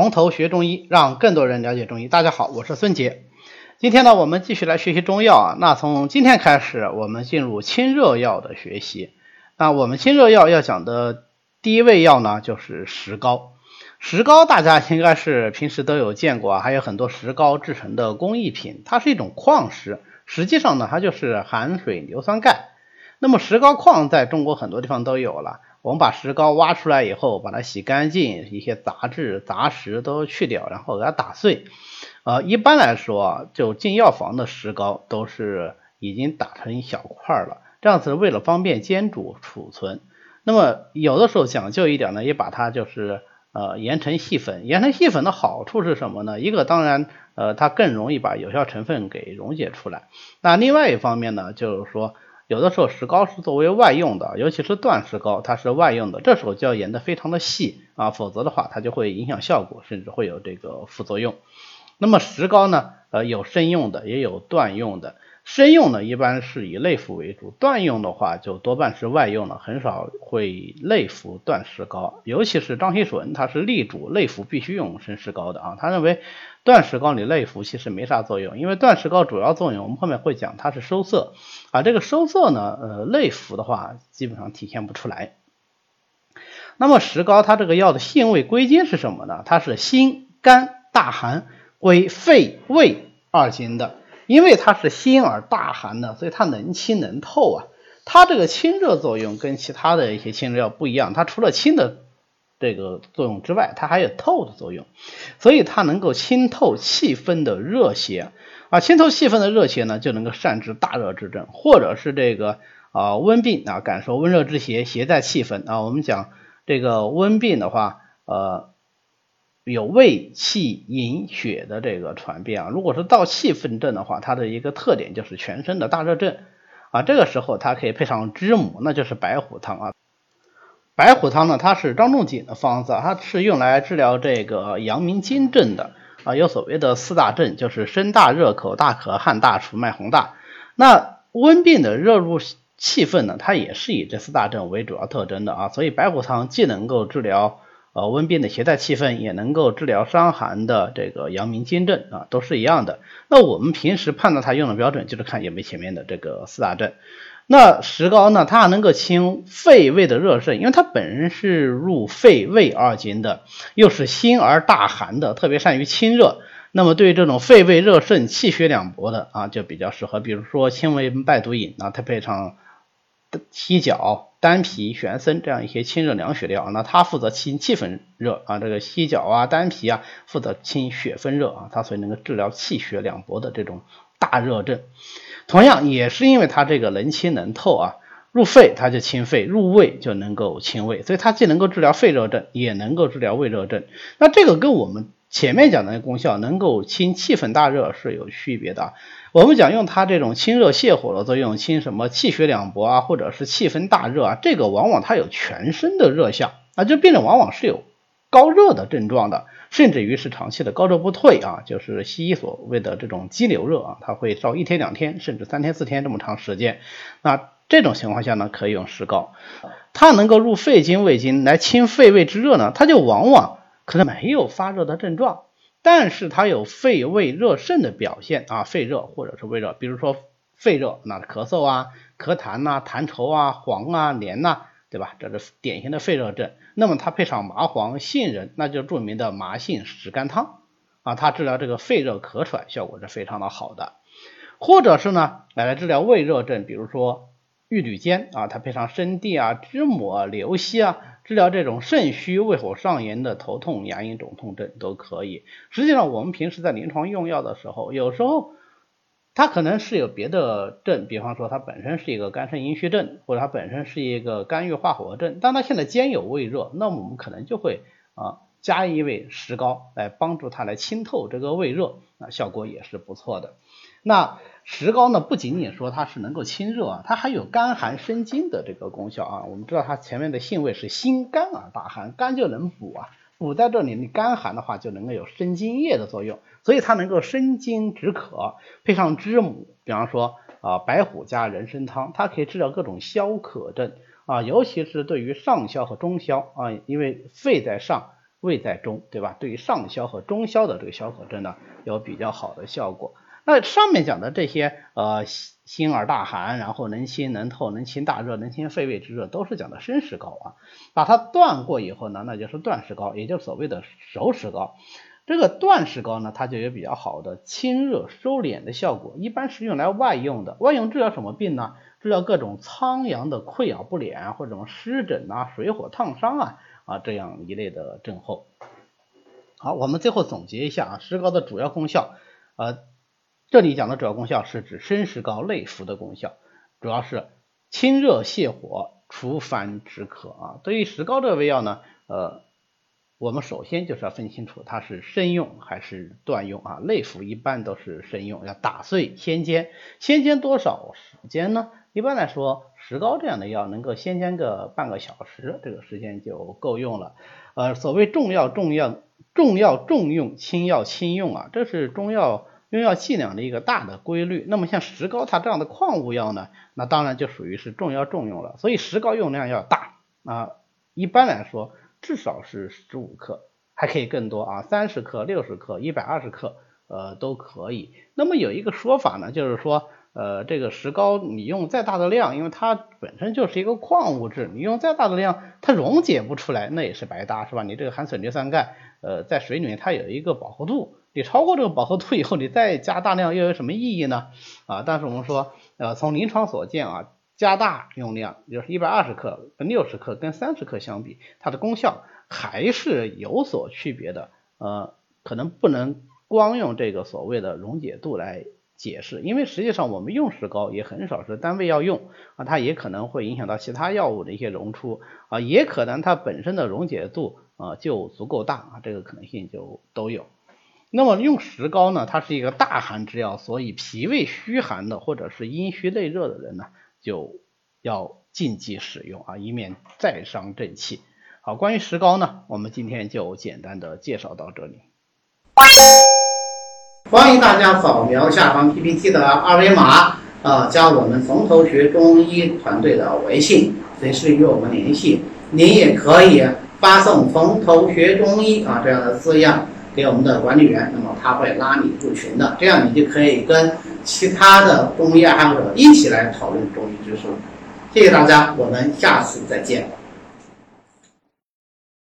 从头学中医，让更多人了解中医。大家好，我是孙杰。今天呢，我们继续来学习中药啊。那从今天开始，我们进入清热药的学习。那我们清热药要讲的第一味药呢，就是石膏。石膏大家应该是平时都有见过啊，还有很多石膏制成的工艺品。它是一种矿石，实际上呢，它就是含水硫酸钙。那么石膏矿在中国很多地方都有了。我们把石膏挖出来以后，把它洗干净，一些杂质杂石都去掉，然后给它打碎。呃，一般来说，就进药房的石膏都是已经打成一小块了，这样子为了方便煎煮储存。那么有的时候讲究一点呢，也把它就是呃研成细粉。研成细粉的好处是什么呢？一个当然呃它更容易把有效成分给溶解出来。那另外一方面呢，就是说。有的时候石膏是作为外用的，尤其是断石膏，它是外用的，这时候就要研得非常的细啊，否则的话它就会影响效果，甚至会有这个副作用。那么石膏呢，呃，有生用的，也有断用的。生用呢，一般是以内服为主；断用的话，就多半是外用了，很少会内服断石膏。尤其是张锡纯，他是力主内服必须用生石膏的啊。他认为断石膏你内服其实没啥作用，因为断石膏主要作用我们后面会讲，它是收涩啊。这个收涩呢，呃，内服的话基本上体现不出来。那么石膏它这个药的性味归经是什么呢？它是辛甘大寒，归肺胃二经的。因为它是辛而大寒的，所以它能清能透啊。它这个清热作用跟其他的一些清热药不一样，它除了清的这个作用之外，它还有透的作用，所以它能够清透气分的热邪啊。清透气分的热邪呢，就能够善治大热之症，或者是这个啊温病啊，感受温热之邪，邪在气分啊。我们讲这个温病的话，呃。有胃气饮血的这个传变啊，如果是燥气分症的话，它的一个特点就是全身的大热症啊，这个时候它可以配上知母，那就是白虎汤啊。白虎汤呢，它是张仲景的方子，它是用来治疗这个阳明经症的啊，有所谓的四大症，就是身大热、口大渴、汗大出、脉洪大。那温病的热入气分呢，它也是以这四大症为主要特征的啊，所以白虎汤既能够治疗。呃，温病的携带气分也能够治疗伤寒的这个阳明经症啊，都是一样的。那我们平时判断它用的标准就是看有没有前面的这个四大症。那石膏呢，它还能够清肺胃的热盛，因为它本身是入肺胃二经的，又是辛而大寒的，特别善于清热。那么对于这种肺胃热盛、气血两薄的啊，就比较适合。比如说清胃败毒饮啊，它配上犀角。丹皮、玄参这样一些清热凉血料，那它负责清气分热啊，这个犀角啊、丹皮啊负责清血分热啊，它所以能够治疗气血两薄的这种大热症。同样也是因为它这个能清能透啊，入肺它就清肺，入胃就能够清胃，所以它既能够治疗肺热症，也能够治疗胃热症。那这个跟我们前面讲的功效能够清气分大热是有区别的。我们讲用它这种清热泻火的作用，清什么气血两薄啊，或者是气分大热啊，这个往往它有全身的热象啊，这病人往往是有高热的症状的，甚至于是长期的高热不退啊，就是西医所谓的这种肌瘤热啊，它会烧一天两天，甚至三天四天这么长时间。那这种情况下呢，可以用石膏，它能够入肺经、胃经来清肺胃之热呢，它就往往可能没有发热的症状。但是它有肺胃热盛的表现啊，肺热或者是胃热，比如说肺热，那咳嗽啊、咳痰呐、痰稠啊、黄啊、黏呐，对吧？这是典型的肺热症。那么它配上麻黄、杏仁，那就著名的麻杏石甘汤啊，它治疗这个肺热咳喘效果是非常的好的。或者是呢，来治疗胃热症，比如说玉吕煎啊，它配上生地啊、知母啊、刘息啊。治疗这种肾虚、胃火上炎的头痛、牙龈肿痛症都可以。实际上，我们平时在临床用药的时候，有时候它可能是有别的症，比方说它本身是一个肝肾阴虚症，或者它本身是一个肝郁化火症，但它现在兼有胃热，那么我们可能就会啊加一味石膏来帮助它来清透这个胃热，那效果也是不错的。那石膏呢，不仅仅说它是能够清热啊，它还有甘寒生津的这个功效啊。我们知道它前面的性味是辛甘而大寒，甘就能补啊，补在这里，你甘寒的话就能够有生津液的作用，所以它能够生津止渴，配上知母，比方说啊白虎加人参汤，它可以治疗各种消渴症啊，尤其是对于上消和中消啊，因为肺在上胃在中，对吧？对于上消和中消的这个消渴症呢，有比较好的效果。那上面讲的这些，呃，心而大寒，然后能清能透，能清大热，能清肺胃之热，都是讲的生石膏啊。把它断过以后呢，那就是断石膏，也就是所谓的熟石膏。这个断石膏呢，它就有比较好的清热收敛的效果，一般是用来外用的。外用治疗什么病呢？治疗各种苍阳的溃疡不敛，或者什么湿疹啊、水火烫伤啊啊这样一类的症候。好，我们最后总结一下啊，石膏的主要功效，呃。这里讲的主要功效是指生石膏内服的功效，主要是清热泻火、除烦止渴啊。对于石膏这个胃药呢，呃，我们首先就是要分清楚它是生用还是断用啊。内服一般都是生用，要打碎先煎，先煎多少时间呢？一般来说，石膏这样的药能够先煎个半个小时，这个时间就够用了。呃，所谓重要重要重要重用，轻要轻用啊，这是中药。用药剂量的一个大的规律，那么像石膏它这样的矿物药呢，那当然就属于是重药重用了。所以石膏用量要大啊，一般来说至少是十五克，还可以更多啊，三十克、六十克、一百二十克，呃都可以。那么有一个说法呢，就是说，呃，这个石膏你用再大的量，因为它本身就是一个矿物质，你用再大的量，它溶解不出来，那也是白搭，是吧？你这个含水硫酸钙，呃，在水里面它有一个饱和度。你超过这个饱和度以后，你再加大量又有什么意义呢？啊，但是我们说，呃，从临床所见啊，加大用量，就是一百二十克跟六十克跟三十克相比，它的功效还是有所区别的。呃，可能不能光用这个所谓的溶解度来解释，因为实际上我们用石膏也很少是单位要用啊，它也可能会影响到其他药物的一些溶出啊，也可能它本身的溶解度啊就足够大啊，这个可能性就都有。那么用石膏呢，它是一个大寒之药，所以脾胃虚寒的或者是阴虚内热的人呢，就要禁忌使用啊，以免再伤正气。好，关于石膏呢，我们今天就简单的介绍到这里。欢迎大家扫描下方 PPT 的二维码，啊，加我们从头学中医团队的微信，随时与我们联系。您也可以发送“从头学中医”啊这样的字样。给我们的管理员，那么他会拉你入群的，这样你就可以跟其他的中医爱好者一起来讨论中医知识。谢谢大家，我们下次再见。